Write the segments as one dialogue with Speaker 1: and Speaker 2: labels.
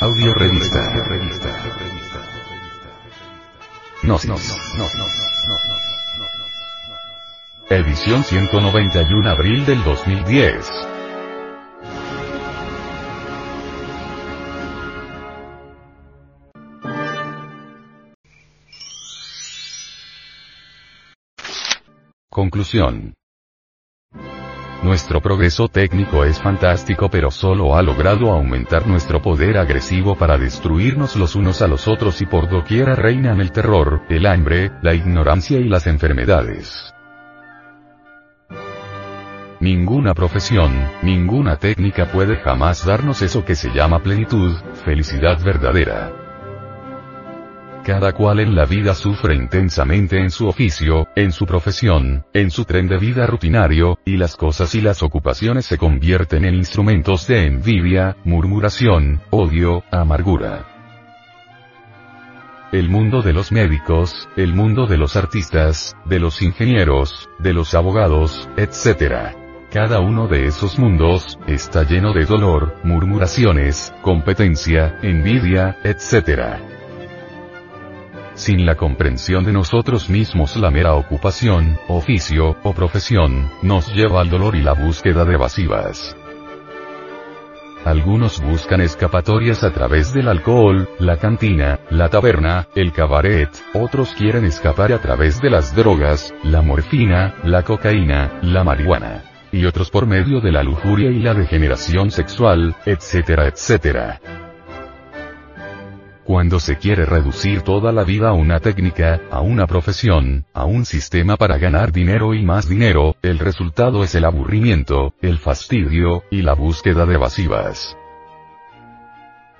Speaker 1: Audio revista. Gnosis. Edición 191 abril del 2010. Conclusión. Nuestro progreso técnico es fantástico pero solo ha logrado aumentar nuestro poder agresivo para destruirnos los unos a los otros y por doquiera reinan el terror, el hambre, la ignorancia y las enfermedades. Ninguna profesión, ninguna técnica puede jamás darnos eso que se llama plenitud, felicidad verdadera. Cada cual en la vida sufre intensamente en su oficio, en su profesión, en su tren de vida rutinario, y las cosas y las ocupaciones se convierten en instrumentos de envidia, murmuración, odio, amargura. El mundo de los médicos, el mundo de los artistas, de los ingenieros, de los abogados, etc. Cada uno de esos mundos, está lleno de dolor, murmuraciones, competencia, envidia, etc. Sin la comprensión de nosotros mismos la mera ocupación, oficio, o profesión, nos lleva al dolor y la búsqueda de evasivas. Algunos buscan escapatorias a través del alcohol, la cantina, la taberna, el cabaret, otros quieren escapar a través de las drogas, la morfina, la cocaína, la marihuana. Y otros por medio de la lujuria y la degeneración sexual, etcétera, etcétera. Cuando se quiere reducir toda la vida a una técnica, a una profesión, a un sistema para ganar dinero y más dinero, el resultado es el aburrimiento, el fastidio, y la búsqueda de evasivas.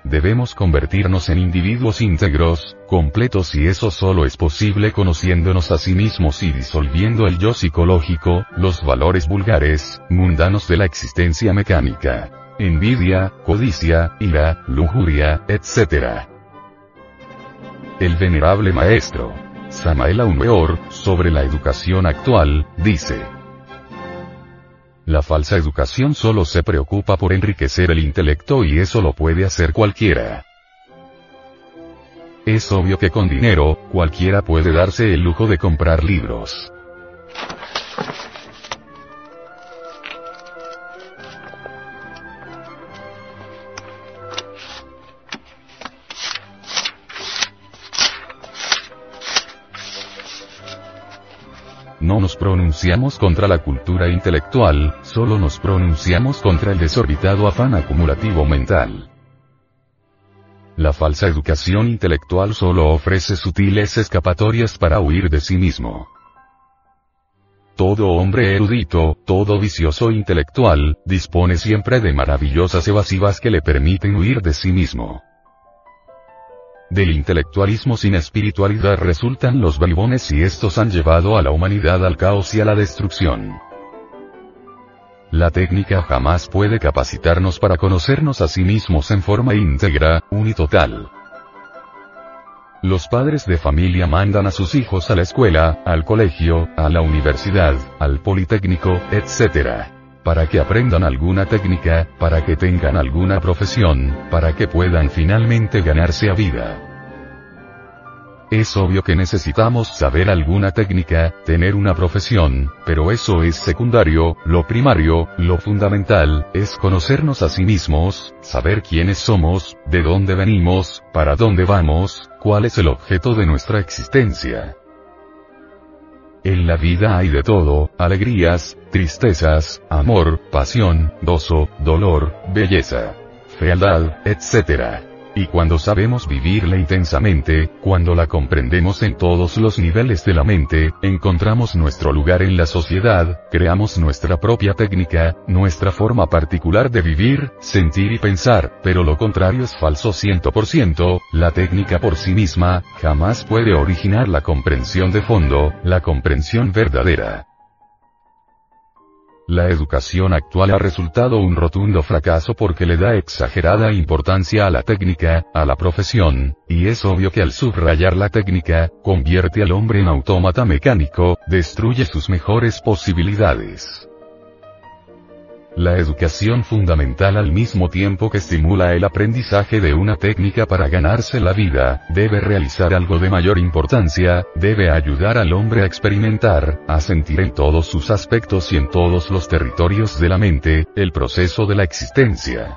Speaker 1: Debemos convertirnos en individuos íntegros, completos y eso solo es posible conociéndonos a sí mismos y disolviendo el yo psicológico, los valores vulgares, mundanos de la existencia mecánica. Envidia, codicia, ira, lujuria, etc. El venerable maestro, Samael Aumeor, sobre la educación actual, dice. La falsa educación solo se preocupa por enriquecer el intelecto y eso lo puede hacer cualquiera. Es obvio que con dinero, cualquiera puede darse el lujo de comprar libros. No nos pronunciamos contra la cultura intelectual, solo nos pronunciamos contra el desorbitado afán acumulativo mental. La falsa educación intelectual solo ofrece sutiles escapatorias para huir de sí mismo. Todo hombre erudito, todo vicioso intelectual, dispone siempre de maravillosas evasivas que le permiten huir de sí mismo. Del intelectualismo sin espiritualidad resultan los bribones y estos han llevado a la humanidad al caos y a la destrucción. La técnica jamás puede capacitarnos para conocernos a sí mismos en forma íntegra, unitotal. Los padres de familia mandan a sus hijos a la escuela, al colegio, a la universidad, al politécnico, etc. Para que aprendan alguna técnica, para que tengan alguna profesión, para que puedan finalmente ganarse a vida. Es obvio que necesitamos saber alguna técnica, tener una profesión, pero eso es secundario, lo primario, lo fundamental, es conocernos a sí mismos, saber quiénes somos, de dónde venimos, para dónde vamos, cuál es el objeto de nuestra existencia. En la vida hay de todo, alegrías, tristezas, amor, pasión, gozo, dolor, belleza, fealdad, etc. Y cuando sabemos vivirla intensamente, cuando la comprendemos en todos los niveles de la mente, encontramos nuestro lugar en la sociedad, creamos nuestra propia técnica, nuestra forma particular de vivir, sentir y pensar, pero lo contrario es falso 100%, la técnica por sí misma, jamás puede originar la comprensión de fondo, la comprensión verdadera. La educación actual ha resultado un rotundo fracaso porque le da exagerada importancia a la técnica, a la profesión, y es obvio que al subrayar la técnica, convierte al hombre en autómata mecánico, destruye sus mejores posibilidades. La educación fundamental al mismo tiempo que estimula el aprendizaje de una técnica para ganarse la vida, debe realizar algo de mayor importancia, debe ayudar al hombre a experimentar, a sentir en todos sus aspectos y en todos los territorios de la mente, el proceso de la existencia.